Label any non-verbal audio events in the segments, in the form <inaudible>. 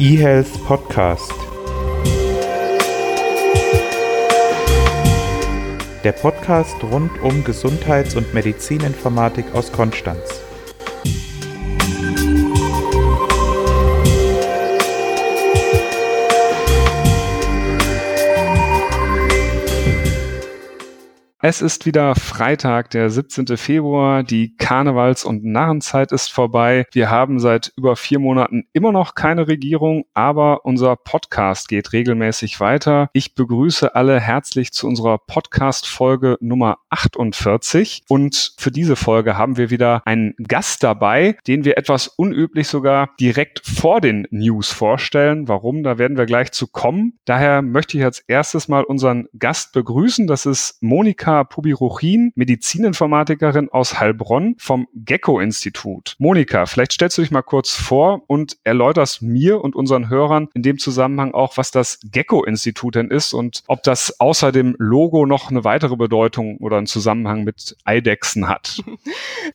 eHealth Podcast. Der Podcast rund um Gesundheits- und Medizininformatik aus Konstanz. Es ist wieder Freitag, der 17. Februar. Die Karnevals- und Narrenzeit ist vorbei. Wir haben seit über vier Monaten immer noch keine Regierung, aber unser Podcast geht regelmäßig weiter. Ich begrüße alle herzlich zu unserer Podcast-Folge Nummer 48. Und für diese Folge haben wir wieder einen Gast dabei, den wir etwas unüblich sogar direkt vor den News vorstellen. Warum? Da werden wir gleich zu kommen. Daher möchte ich als erstes mal unseren Gast begrüßen. Das ist Monika Monika Pubiruchin, Medizininformatikerin aus Heilbronn vom Gecko-Institut. Monika, vielleicht stellst du dich mal kurz vor und erläuterst mir und unseren Hörern in dem Zusammenhang auch, was das Gecko-Institut denn ist und ob das außer dem Logo noch eine weitere Bedeutung oder einen Zusammenhang mit Eidechsen hat. <laughs>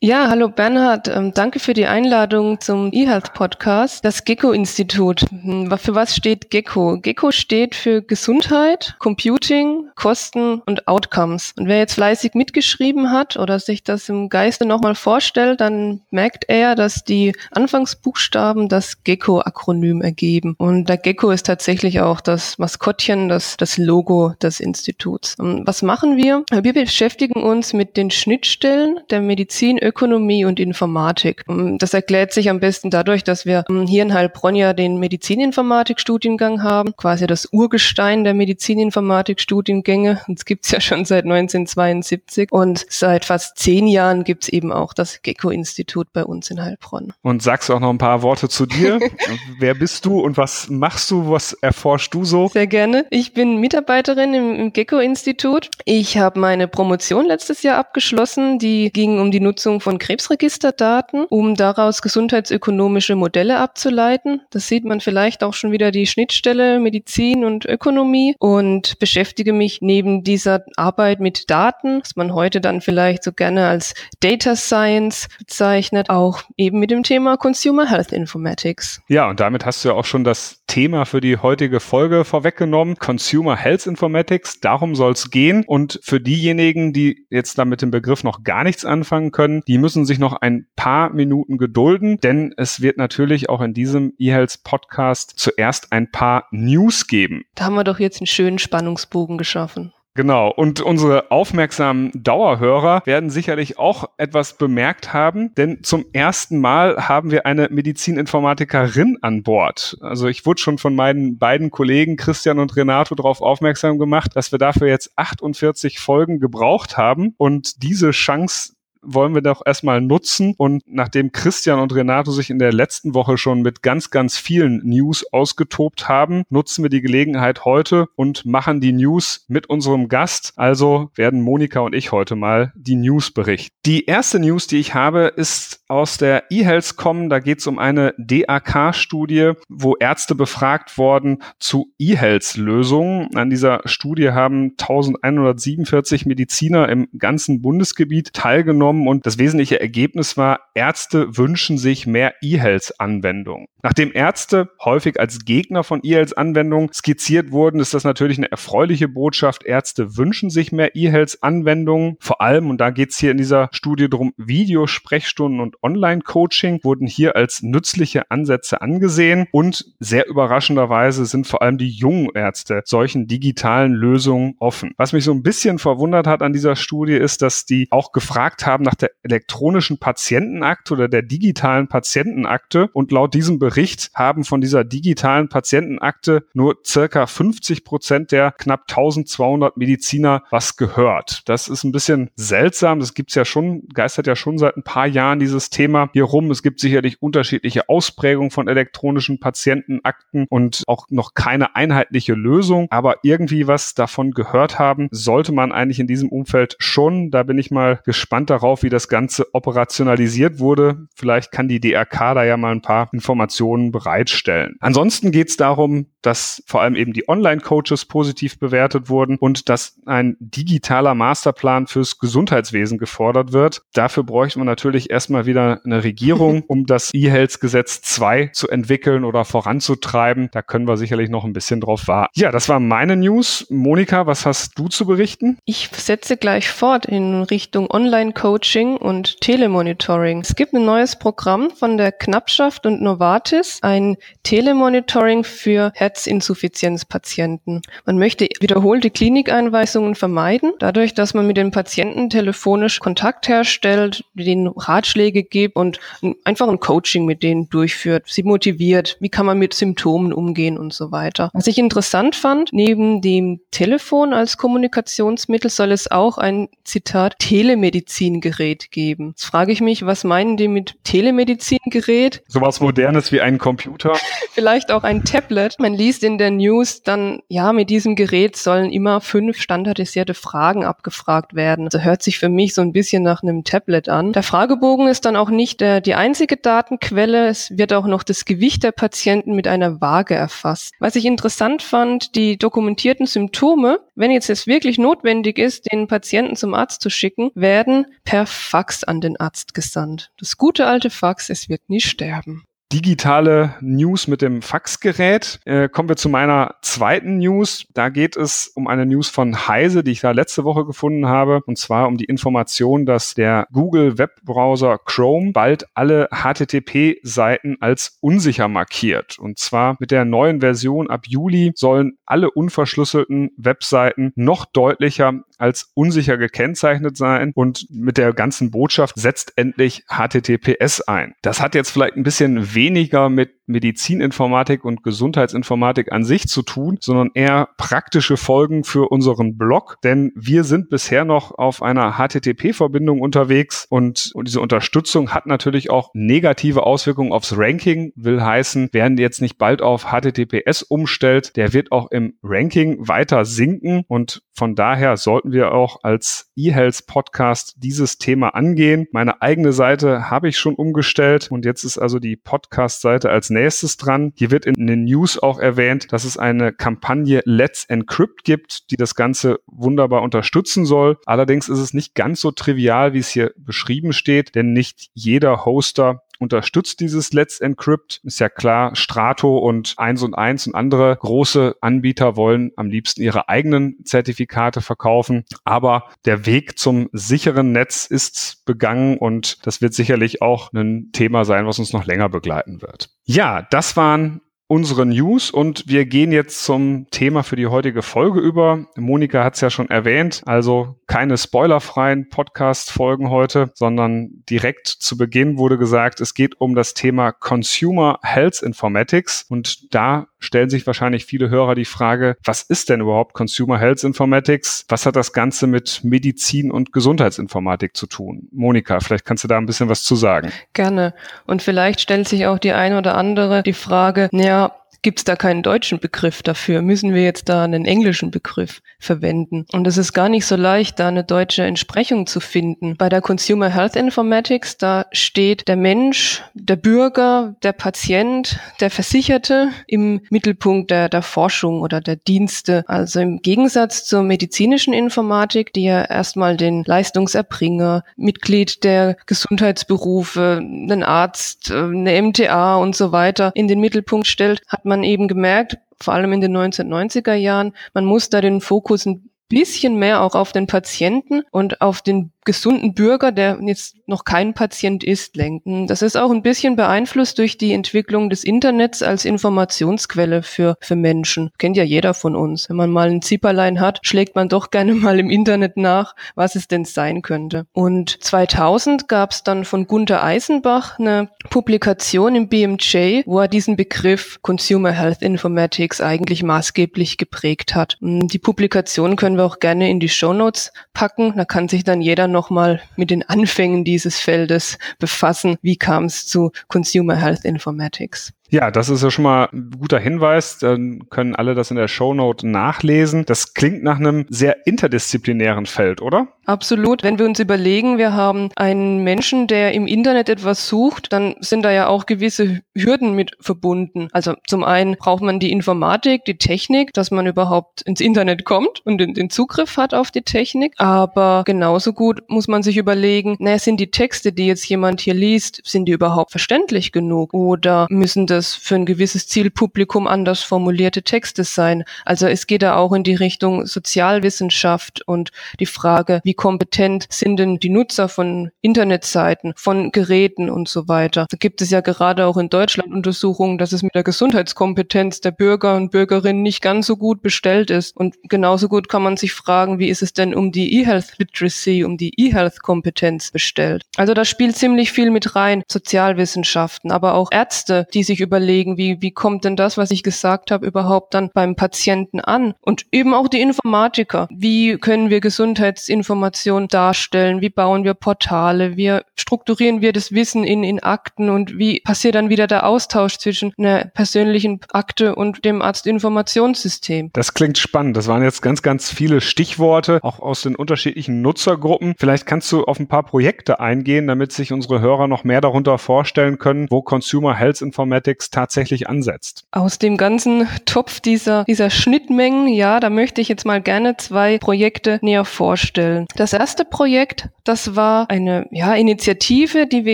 Ja, hallo Bernhard, ähm, danke für die Einladung zum eHealth-Podcast. Das Gecko-Institut, hm, für was steht Gecko? Gecko steht für Gesundheit, Computing, Kosten und Outcomes. Und wer jetzt fleißig mitgeschrieben hat oder sich das im Geiste nochmal vorstellt, dann merkt er, dass die Anfangsbuchstaben das Gecko-Akronym ergeben. Und der Gecko ist tatsächlich auch das Maskottchen, das, das Logo des Instituts. Und was machen wir? Wir beschäftigen uns mit den Schnittstellen der Medizin, Ökonomie und Informatik. Und das erklärt sich am besten dadurch, dass wir hier in Heilbronn ja den Medizininformatik-Studiengang haben, quasi das Urgestein der Medizininformatik-Studiengänge. Es gibt's ja schon seit 19 1972 und seit fast zehn Jahren gibt's eben auch das Gecko-Institut bei uns in Heilbronn. Und sagst du auch noch ein paar Worte zu dir? <laughs> Wer bist du und was machst du? Was erforschst du so? Sehr gerne. Ich bin Mitarbeiterin im, im Gecko-Institut. Ich habe meine Promotion letztes Jahr abgeschlossen. Die ging um die Nutzung von Krebsregisterdaten, um daraus gesundheitsökonomische Modelle abzuleiten. Das sieht man vielleicht auch schon wieder die Schnittstelle Medizin und Ökonomie und beschäftige mich neben dieser Arbeit mit mit Daten, was man heute dann vielleicht so gerne als Data Science bezeichnet, auch eben mit dem Thema Consumer Health Informatics. Ja, und damit hast du ja auch schon das Thema für die heutige Folge vorweggenommen. Consumer Health Informatics, darum soll es gehen. Und für diejenigen, die jetzt da mit dem Begriff noch gar nichts anfangen können, die müssen sich noch ein paar Minuten gedulden, denn es wird natürlich auch in diesem eHealth Podcast zuerst ein paar News geben. Da haben wir doch jetzt einen schönen Spannungsbogen geschaffen. Genau. Und unsere aufmerksamen Dauerhörer werden sicherlich auch etwas bemerkt haben, denn zum ersten Mal haben wir eine Medizininformatikerin an Bord. Also ich wurde schon von meinen beiden Kollegen Christian und Renato darauf aufmerksam gemacht, dass wir dafür jetzt 48 Folgen gebraucht haben und diese Chance wollen wir doch erstmal nutzen. Und nachdem Christian und Renato sich in der letzten Woche schon mit ganz, ganz vielen News ausgetobt haben, nutzen wir die Gelegenheit heute und machen die News mit unserem Gast. Also werden Monika und ich heute mal die News berichten. Die erste News, die ich habe, ist aus der eHealth kommen. Da geht es um eine DAK-Studie, wo Ärzte befragt wurden zu eHealth-Lösungen. An dieser Studie haben 1147 Mediziner im ganzen Bundesgebiet teilgenommen genommen und das wesentliche Ergebnis war, Ärzte wünschen sich mehr E-Health-Anwendungen. Nachdem Ärzte häufig als Gegner von E-Health-Anwendungen skizziert wurden, ist das natürlich eine erfreuliche Botschaft. Ärzte wünschen sich mehr E-Health-Anwendungen. Vor allem, und da geht es hier in dieser Studie drum, Videosprechstunden und Online-Coaching wurden hier als nützliche Ansätze angesehen und sehr überraschenderweise sind vor allem die jungen Ärzte solchen digitalen Lösungen offen. Was mich so ein bisschen verwundert hat an dieser Studie ist, dass die auch gefragt haben nach der elektronischen Patientenakte oder der digitalen Patientenakte und laut diesem Bericht haben von dieser digitalen Patientenakte nur circa 50 Prozent der knapp 1200 Mediziner was gehört. Das ist ein bisschen seltsam. Das gibt's ja schon, geistert ja schon seit ein paar Jahren dieses Thema hier rum. Es gibt sicherlich unterschiedliche Ausprägungen von elektronischen Patientenakten und auch noch keine einheitliche Lösung. Aber irgendwie was davon gehört haben, sollte man eigentlich in diesem Umfeld schon. Da bin ich mal gespannt darauf, wie das Ganze operationalisiert wurde. Vielleicht kann die DRK da ja mal ein paar Informationen bereitstellen. Ansonsten geht es darum, dass vor allem eben die Online-Coaches positiv bewertet wurden und dass ein digitaler Masterplan fürs Gesundheitswesen gefordert wird. Dafür bräuchte man natürlich erstmal wieder eine Regierung, <laughs> um das E-Health-Gesetz 2 zu entwickeln oder voranzutreiben. Da können wir sicherlich noch ein bisschen drauf warten. Ja, das war meine News. Monika, was hast du zu berichten? Ich setze gleich fort in Richtung Online-Coaching und Telemonitoring. Es gibt ein neues Programm von der Knappschaft und Novartis, ein Telemonitoring für Herzinsuffizienzpatienten. Man möchte wiederholte Klinikeinweisungen vermeiden, dadurch, dass man mit den Patienten telefonisch Kontakt herstellt, denen Ratschläge gibt und einfach ein Coaching mit denen durchführt, sie motiviert, wie kann man mit Symptomen umgehen und so weiter. Was ich interessant fand, neben dem Telefon als Kommunikationsmittel soll es auch ein Zitat Telemedizingerät geben. Jetzt frage ich mich, was meinen die mit Telemedizingerät? Sowas modernes wie ein Computer? <laughs> Vielleicht auch ein Tablet. Man liest in der News dann, ja, mit diesem Gerät sollen immer fünf standardisierte Fragen abgefragt werden. Also hört sich für mich so ein bisschen nach einem Tablet an. Der Fragebogen ist dann auch nicht der, die einzige Datenquelle. Es wird auch noch das Gewicht der Patienten mit einer Waage erfasst. Was ich interessant fand, die dokumentierten Symptome, wenn jetzt es wirklich notwendig ist, den Patienten zum Arzt zu schicken, werden per Fax an den Arzt gesandt. Das gute alte Fax, es wird nie sterben digitale News mit dem Faxgerät. Äh, kommen wir zu meiner zweiten News. Da geht es um eine News von Heise, die ich da letzte Woche gefunden habe. Und zwar um die Information, dass der Google Webbrowser Chrome bald alle HTTP-Seiten als unsicher markiert. Und zwar mit der neuen Version ab Juli sollen alle unverschlüsselten Webseiten noch deutlicher als unsicher gekennzeichnet sein und mit der ganzen Botschaft setzt endlich HTTPS ein. Das hat jetzt vielleicht ein bisschen weniger mit Medizininformatik und Gesundheitsinformatik an sich zu tun, sondern eher praktische Folgen für unseren Blog, denn wir sind bisher noch auf einer HTTP-Verbindung unterwegs und, und diese Unterstützung hat natürlich auch negative Auswirkungen aufs Ranking, will heißen, wer jetzt nicht bald auf HTTPS umstellt, der wird auch im Ranking weiter sinken. Und von daher sollten wir auch als eHealth Podcast dieses Thema angehen. Meine eigene Seite habe ich schon umgestellt. Und jetzt ist also die Podcast-Seite als nächstes dran. Hier wird in den News auch erwähnt, dass es eine Kampagne Let's Encrypt gibt, die das Ganze wunderbar unterstützen soll. Allerdings ist es nicht ganz so trivial, wie es hier beschrieben steht, denn nicht jeder Hoster unterstützt dieses Let's Encrypt. Ist ja klar, Strato und 1 und 1 und andere große Anbieter wollen am liebsten ihre eigenen Zertifikate verkaufen. Aber der Weg zum sicheren Netz ist begangen und das wird sicherlich auch ein Thema sein, was uns noch länger begleiten wird. Ja, das waren unsere News und wir gehen jetzt zum Thema für die heutige Folge über. Monika hat es ja schon erwähnt, also keine spoilerfreien Podcast-Folgen heute, sondern direkt zu Beginn wurde gesagt, es geht um das Thema Consumer Health Informatics und da stellen sich wahrscheinlich viele Hörer die Frage, was ist denn überhaupt Consumer Health Informatics? Was hat das Ganze mit Medizin und Gesundheitsinformatik zu tun? Monika, vielleicht kannst du da ein bisschen was zu sagen. Gerne. Und vielleicht stellt sich auch die eine oder andere die Frage, naja, gibt es da keinen deutschen Begriff dafür? Müssen wir jetzt da einen englischen Begriff verwenden? Und es ist gar nicht so leicht, da eine deutsche Entsprechung zu finden. Bei der Consumer Health Informatics, da steht der Mensch, der Bürger, der Patient, der Versicherte im Mittelpunkt der, der Forschung oder der Dienste. Also im Gegensatz zur medizinischen Informatik, die ja erstmal den Leistungserbringer, Mitglied der Gesundheitsberufe, einen Arzt, eine MTA und so weiter in den Mittelpunkt stellt, hat man man eben gemerkt, vor allem in den 1990er Jahren, man muss da den Fokus ein bisschen mehr auch auf den Patienten und auf den gesunden Bürger, der jetzt noch kein Patient ist, lenken. Das ist auch ein bisschen beeinflusst durch die Entwicklung des Internets als Informationsquelle für, für Menschen. Kennt ja jeder von uns. Wenn man mal ein Zipperlein hat, schlägt man doch gerne mal im Internet nach, was es denn sein könnte. Und 2000 gab es dann von Gunther Eisenbach eine Publikation im BMJ, wo er diesen Begriff Consumer Health Informatics eigentlich maßgeblich geprägt hat. Die Publikation können wir auch gerne in die Show Notes packen. Da kann sich dann jeder nochmal mit den Anfängen dieses Feldes befassen. Wie kam es zu Consumer Health Informatics? Ja, das ist ja schon mal ein guter Hinweis. Dann können alle das in der Shownote nachlesen. Das klingt nach einem sehr interdisziplinären Feld, oder? Absolut. Wenn wir uns überlegen, wir haben einen Menschen, der im Internet etwas sucht, dann sind da ja auch gewisse Hürden mit verbunden. Also zum einen braucht man die Informatik, die Technik, dass man überhaupt ins Internet kommt und den, Zugriff hat auf die Technik. Aber genauso gut muss man sich überlegen, naja, sind die Texte, die jetzt jemand hier liest, sind die überhaupt verständlich genug? Oder müssen das für ein gewisses Zielpublikum anders formulierte Texte sein? Also es geht da auch in die Richtung Sozialwissenschaft und die Frage, wie kompetent sind denn die Nutzer von Internetseiten, von Geräten und so weiter. Da gibt es ja gerade auch in Deutschland Untersuchungen, dass es mit der Gesundheitskompetenz der Bürger und Bürgerinnen nicht ganz so gut bestellt ist. Und genauso gut kann man sich fragen, wie ist es denn um die E-Health Literacy, um die E-Health Kompetenz bestellt. Also da spielt ziemlich viel mit rein. Sozialwissenschaften, aber auch Ärzte, die sich überlegen, wie, wie kommt denn das, was ich gesagt habe, überhaupt dann beim Patienten an? Und eben auch die Informatiker. Wie können wir Gesundheitsinformationen darstellen? Wie bauen wir Portale? Wie strukturieren wir das Wissen in, in Akten? Und wie passiert dann wieder der Austausch zwischen einer persönlichen Akte und dem Arztinformationssystem? Das klingt spannend. Das waren jetzt ganz, ganz viele Stichworte, auch aus den unterschiedlichen Nutzergruppen. Vielleicht kannst du auf ein paar Projekte eingehen, damit sich unsere Hörer noch mehr darunter vorstellen können, wo Consumer Health Informatics tatsächlich ansetzt. Aus dem ganzen Topf dieser, dieser Schnittmengen, ja, da möchte ich jetzt mal gerne zwei Projekte näher vorstellen. Das erste Projekt, das war eine ja, Initiative, die wir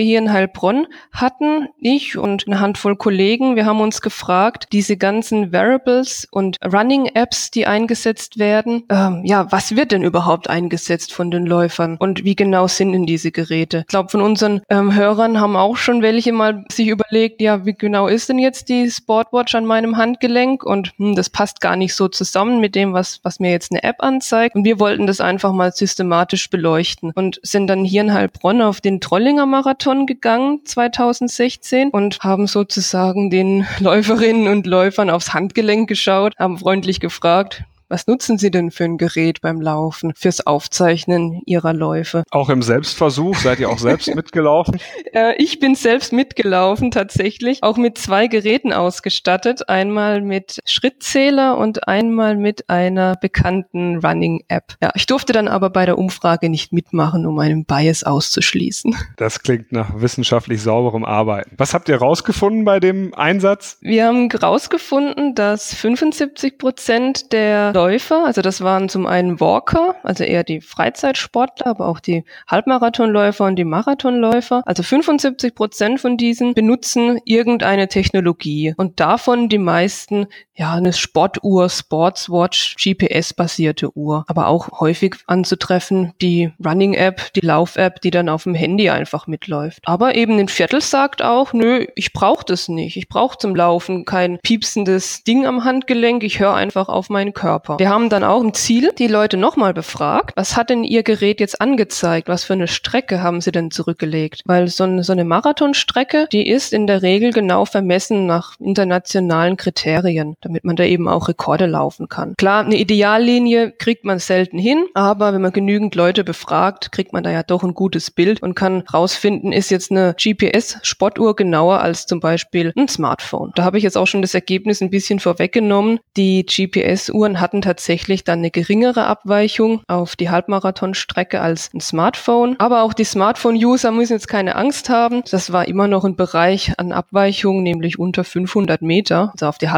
hier in Heilbronn hatten. Ich und eine Handvoll Kollegen, wir haben uns gefragt, diese ganzen Variables und Running Apps, die eingesetzt werden, ähm, ja, was wird denn überhaupt eingesetzt von den Läufern und wie genau sind denn diese Geräte? Ich glaube, von unseren ähm, Hörern haben auch schon welche mal sich überlegt, ja, wie genau ist denn jetzt die Sportwatch an meinem Handgelenk? Und hm, das passt gar nicht so zusammen mit dem, was, was mir jetzt eine App anzeigt. Und wir wollten das einfach mal systematisch beleuchten und sind dann hier in Heilbronn auf den Trollinger Marathon gegangen 2016 und haben sozusagen den <laughs> Läuferinnen und Läufern aufs Handgelenk geschaut, haben freundlich gefragt, was nutzen Sie denn für ein Gerät beim Laufen, fürs Aufzeichnen Ihrer Läufe? Auch im Selbstversuch seid ihr auch selbst <laughs> mitgelaufen? Äh, ich bin selbst mitgelaufen, tatsächlich. Auch mit zwei Geräten ausgestattet. Einmal mit Schrittzähler und einmal mit einer bekannten Running-App. Ja, ich durfte dann aber bei der Umfrage nicht mitmachen, um einen Bias auszuschließen. <laughs> Das klingt nach wissenschaftlich sauberem Arbeiten. Was habt ihr rausgefunden bei dem Einsatz? Wir haben rausgefunden, dass 75 Prozent der Läufer, also das waren zum einen Walker, also eher die Freizeitsportler, aber auch die Halbmarathonläufer und die Marathonläufer. Also 75 Prozent von diesen benutzen irgendeine Technologie und davon die meisten ja eine Sportuhr, Sportswatch, GPS-basierte Uhr, aber auch häufig anzutreffen die Running-App, die Lauf-App, die dann auf dem Handy einfach mitläuft. Aber eben ein Viertel sagt auch, nö, ich brauche das nicht. Ich brauche zum Laufen kein piepsendes Ding am Handgelenk. Ich höre einfach auf meinen Körper. Wir haben dann auch im Ziel die Leute nochmal befragt, was hat denn ihr Gerät jetzt angezeigt? Was für eine Strecke haben sie denn zurückgelegt? Weil so eine, so eine Marathonstrecke, die ist in der Regel genau vermessen nach internationalen Kriterien, damit man da eben auch Rekorde laufen kann. Klar, eine Ideallinie kriegt man selten hin, aber wenn man genügend Leute befragt, kriegt man da ja doch ein gutes Bild und kann rausfinden, ist jetzt eine GPS-Sportuhr genauer als zum Beispiel ein Smartphone. Da habe ich jetzt auch schon das Ergebnis ein bisschen vorweggenommen. Die GPS-Uhren hatten tatsächlich dann eine geringere Abweichung auf die Halbmarathonstrecke als ein Smartphone. Aber auch die Smartphone-User müssen jetzt keine Angst haben. Das war immer noch ein Bereich an Abweichung, nämlich unter 500 Meter, also auf die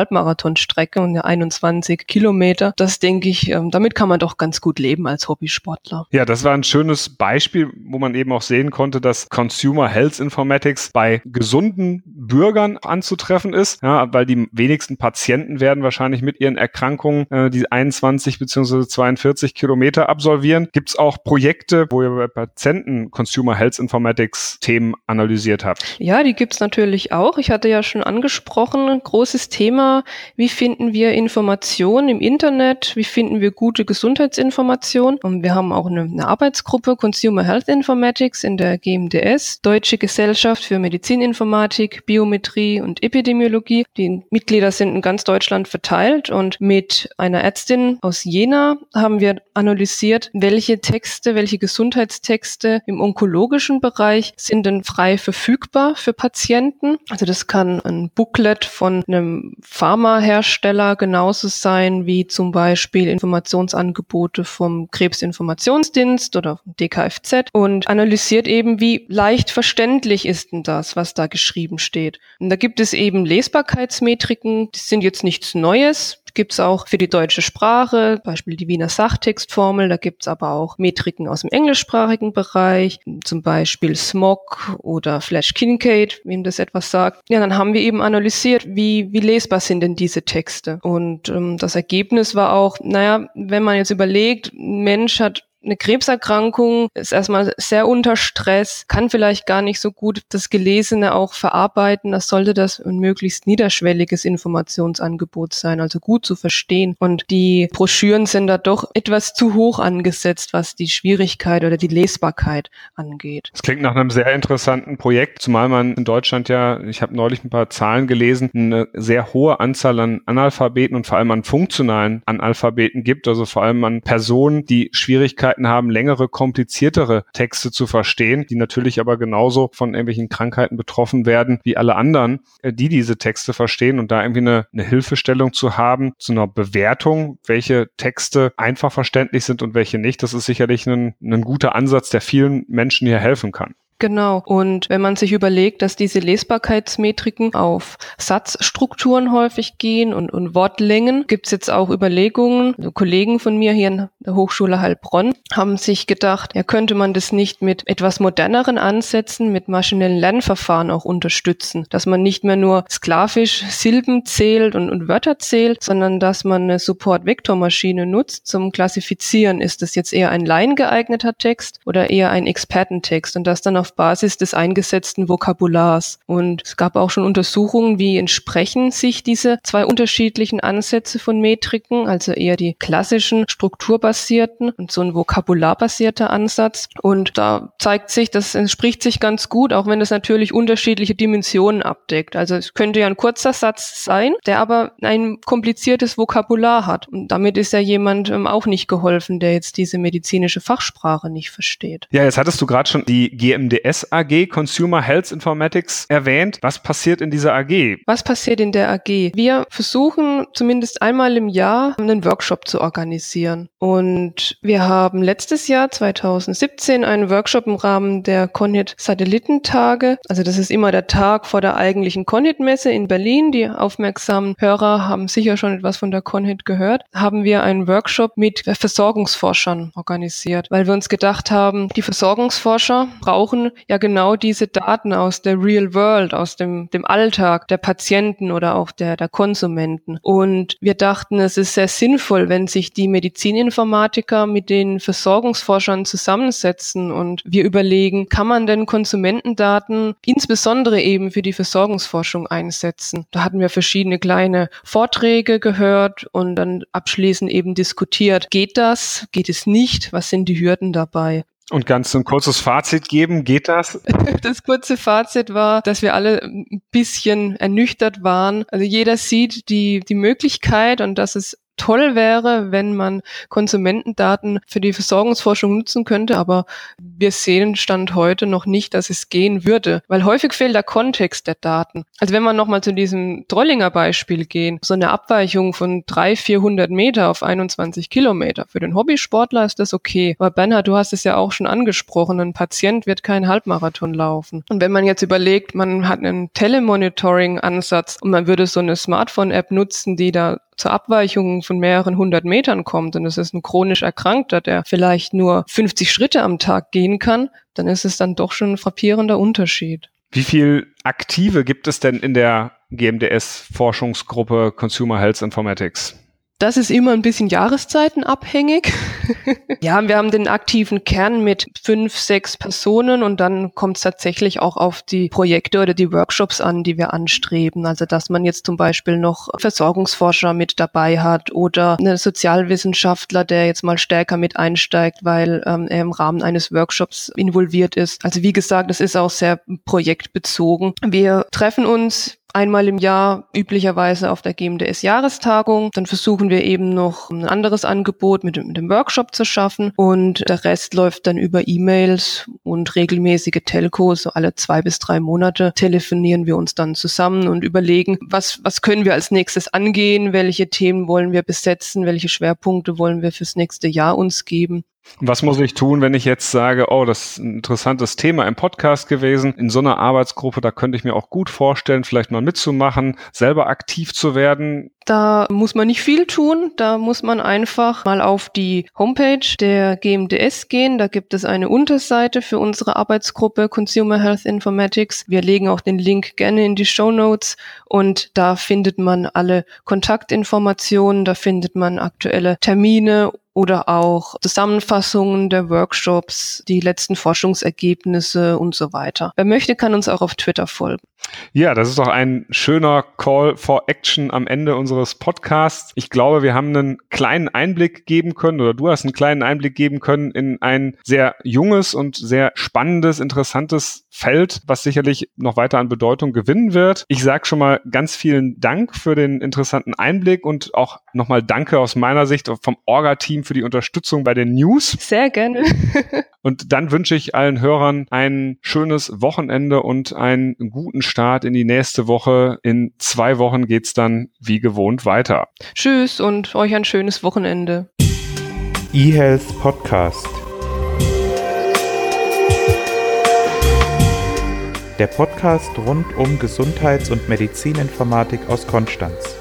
Halbmarathonstrecke und 21 Kilometer. Das denke ich, ähm, damit kann man doch ganz gut leben als Hobbysportler. Ja, das war ein schönes Beispiel, wo man eben auch sehen konnte, dass Consumer Health Informatics bei gesunden Bürgern anzutreffen ist, ja, weil die wenigsten Patienten werden wahrscheinlich mit ihren Erkrankungen äh, die 21 bzw. 42 Kilometer absolvieren. Gibt es auch Projekte, wo ihr bei Patienten Consumer Health Informatics Themen analysiert habt? Ja, die gibt es natürlich auch. Ich hatte ja schon angesprochen, großes Thema, wie finden wir Informationen im Internet, wie finden wir gute Gesundheitsinformationen. Und wir haben auch eine, eine Arbeitsgruppe Consumer Health Informatics in der GMDS, Deutsche Gesellschaft für Medizininformatik, Biometrie und Epidemiologie. Die Mitglieder sind in ganz Deutschland verteilt und mit einer Ärztin aus Jena haben wir analysiert, welche Texte, welche Gesundheitstexte im onkologischen Bereich sind denn frei verfügbar für Patienten. Also das kann ein Booklet von einem Pharmahersteller genauso sein wie zum Beispiel Informationsangebote vom Krebsinformationsdienst oder DKFZ und analysiert eben, wie leicht verständlich ist denn das, was da geschrieben steht. Und da gibt es eben Lesbarkeitsmetriken, die sind jetzt nichts Neues gibt's auch für die deutsche Sprache, Beispiel die Wiener Sachtextformel. Da gibt's aber auch Metriken aus dem englischsprachigen Bereich, zum Beispiel Smog oder Flash Kincaid, wem das etwas sagt. Ja, dann haben wir eben analysiert, wie, wie lesbar sind denn diese Texte. Und ähm, das Ergebnis war auch, naja, wenn man jetzt überlegt, ein Mensch hat eine Krebserkrankung ist erstmal sehr unter Stress, kann vielleicht gar nicht so gut das Gelesene auch verarbeiten. Das sollte das ein möglichst niederschwelliges Informationsangebot sein, also gut zu verstehen. Und die Broschüren sind da doch etwas zu hoch angesetzt, was die Schwierigkeit oder die Lesbarkeit angeht. Das klingt nach einem sehr interessanten Projekt, zumal man in Deutschland ja, ich habe neulich ein paar Zahlen gelesen, eine sehr hohe Anzahl an Analphabeten und vor allem an funktionalen Analphabeten gibt, also vor allem an Personen, die Schwierigkeiten Schwierigkeiten haben, längere, kompliziertere Texte zu verstehen, die natürlich aber genauso von irgendwelchen Krankheiten betroffen werden wie alle anderen, äh, die diese Texte verstehen und da irgendwie eine, eine Hilfestellung zu haben, zu einer Bewertung, welche Texte einfach verständlich sind und welche nicht. Das ist sicherlich ein, ein guter Ansatz, der vielen Menschen hier helfen kann. Genau. Und wenn man sich überlegt, dass diese Lesbarkeitsmetriken auf Satzstrukturen häufig gehen und, und Wortlängen, gibt es jetzt auch Überlegungen. Also Kollegen von mir hier in der Hochschule Heilbronn haben sich gedacht, ja, könnte man das nicht mit etwas moderneren Ansätzen, mit maschinellen Lernverfahren auch unterstützen, dass man nicht mehr nur sklavisch Silben zählt und, und Wörter zählt, sondern dass man eine Support-Vektormaschine nutzt zum Klassifizieren. Ist das jetzt eher ein laiengeeigneter Text oder eher ein Expertentext und das dann auf Basis des eingesetzten Vokabulars. Und es gab auch schon Untersuchungen, wie entsprechen sich diese zwei unterschiedlichen Ansätze von Metriken, also eher die klassischen strukturbasierten und so ein vokabularbasierter Ansatz. Und da zeigt sich, das entspricht sich ganz gut, auch wenn es natürlich unterschiedliche Dimensionen abdeckt. Also es könnte ja ein kurzer Satz sein, der aber ein kompliziertes Vokabular hat. Und damit ist ja jemand ähm, auch nicht geholfen, der jetzt diese medizinische Fachsprache nicht versteht. Ja, jetzt hattest du gerade schon die GMD CMDS AG, Consumer Health Informatics, erwähnt. Was passiert in dieser AG? Was passiert in der AG? Wir versuchen zumindest einmal im Jahr einen Workshop zu organisieren. Und wir haben letztes Jahr, 2017, einen Workshop im Rahmen der Conhit Satellitentage. Also das ist immer der Tag vor der eigentlichen Conhit-Messe in Berlin. Die aufmerksamen Hörer haben sicher schon etwas von der Conhit gehört. Haben wir einen Workshop mit Versorgungsforschern organisiert, weil wir uns gedacht haben, die Versorgungsforscher brauchen ja genau diese Daten aus der Real World, aus dem, dem Alltag der Patienten oder auch der, der Konsumenten. Und wir dachten, es ist sehr sinnvoll, wenn sich die Medizininformatiker mit den Versorgungsforschern zusammensetzen und wir überlegen, kann man denn Konsumentendaten insbesondere eben für die Versorgungsforschung einsetzen? Da hatten wir verschiedene kleine Vorträge gehört und dann abschließend eben diskutiert, geht das, geht es nicht, was sind die Hürden dabei? Und ganz ein kurzes Fazit geben, geht das? <laughs> Das kurze Fazit war, dass wir alle ein bisschen ernüchtert waren. Also jeder sieht die, die Möglichkeit und dass es toll wäre, wenn man Konsumentendaten für die Versorgungsforschung nutzen könnte, aber wir sehen Stand heute noch nicht, dass es gehen würde, weil häufig fehlt der Kontext der Daten. Also wenn wir nochmal zu diesem Trollinger Beispiel gehen, so eine Abweichung von 300, 400 Meter auf 21 Kilometer. Für den Hobbysportler ist das okay. Aber Bernhard, du hast es ja auch schon angesprochen, ein Patient wird keinen Halbmarathon laufen. Und wenn man jetzt überlegt, man hat einen Telemonitoring-Ansatz und man würde so eine Smartphone-App nutzen, die da zur Abweichung von mehreren hundert Metern kommt und es ist ein chronisch Erkrankter, der vielleicht nur 50 Schritte am Tag gehen kann, dann ist es dann doch schon ein frappierender Unterschied. Wie viel Aktive gibt es denn in der GMDS-Forschungsgruppe Consumer Health Informatics? Das ist immer ein bisschen jahreszeitenabhängig. <laughs> ja, wir haben den aktiven Kern mit fünf, sechs Personen und dann kommt es tatsächlich auch auf die Projekte oder die Workshops an, die wir anstreben. Also dass man jetzt zum Beispiel noch Versorgungsforscher mit dabei hat oder einen Sozialwissenschaftler, der jetzt mal stärker mit einsteigt, weil ähm, er im Rahmen eines Workshops involviert ist. Also wie gesagt, es ist auch sehr projektbezogen. Wir treffen uns einmal im Jahr üblicherweise auf der GMDS-Jahrestagung. Dann versuchen wir eben noch ein anderes Angebot mit, mit dem Workshop zu schaffen und der Rest läuft dann über E-Mails und regelmäßige Telcos. So alle zwei bis drei Monate telefonieren wir uns dann zusammen und überlegen, was, was können wir als nächstes angehen, welche Themen wollen wir besetzen, welche Schwerpunkte wollen wir fürs nächste Jahr uns geben. Was muss ich tun, wenn ich jetzt sage, oh, das ist ein interessantes Thema im Podcast gewesen, in so einer Arbeitsgruppe, da könnte ich mir auch gut vorstellen, vielleicht mal mitzumachen, selber aktiv zu werden? Da muss man nicht viel tun, da muss man einfach mal auf die Homepage der GMDS gehen, da gibt es eine Unterseite für unsere Arbeitsgruppe Consumer Health Informatics. Wir legen auch den Link gerne in die Show Notes. Und da findet man alle Kontaktinformationen, da findet man aktuelle Termine oder auch Zusammenfassungen der Workshops, die letzten Forschungsergebnisse und so weiter. Wer möchte, kann uns auch auf Twitter folgen. Ja, das ist doch ein schöner Call for Action am Ende unseres Podcasts. Ich glaube, wir haben einen kleinen Einblick geben können oder du hast einen kleinen Einblick geben können in ein sehr junges und sehr spannendes, interessantes Feld, was sicherlich noch weiter an Bedeutung gewinnen wird. Ich sage schon mal ganz vielen Dank für den interessanten Einblick und auch nochmal Danke aus meiner Sicht vom Orga-Team für die Unterstützung bei den News. Sehr gerne. <laughs> und dann wünsche ich allen Hörern ein schönes Wochenende und einen guten Start in die nächste Woche. In zwei Wochen geht's dann wie gewohnt weiter. Tschüss und euch ein schönes Wochenende. eHealth Podcast. Der Podcast rund um Gesundheits- und Medizininformatik aus Konstanz.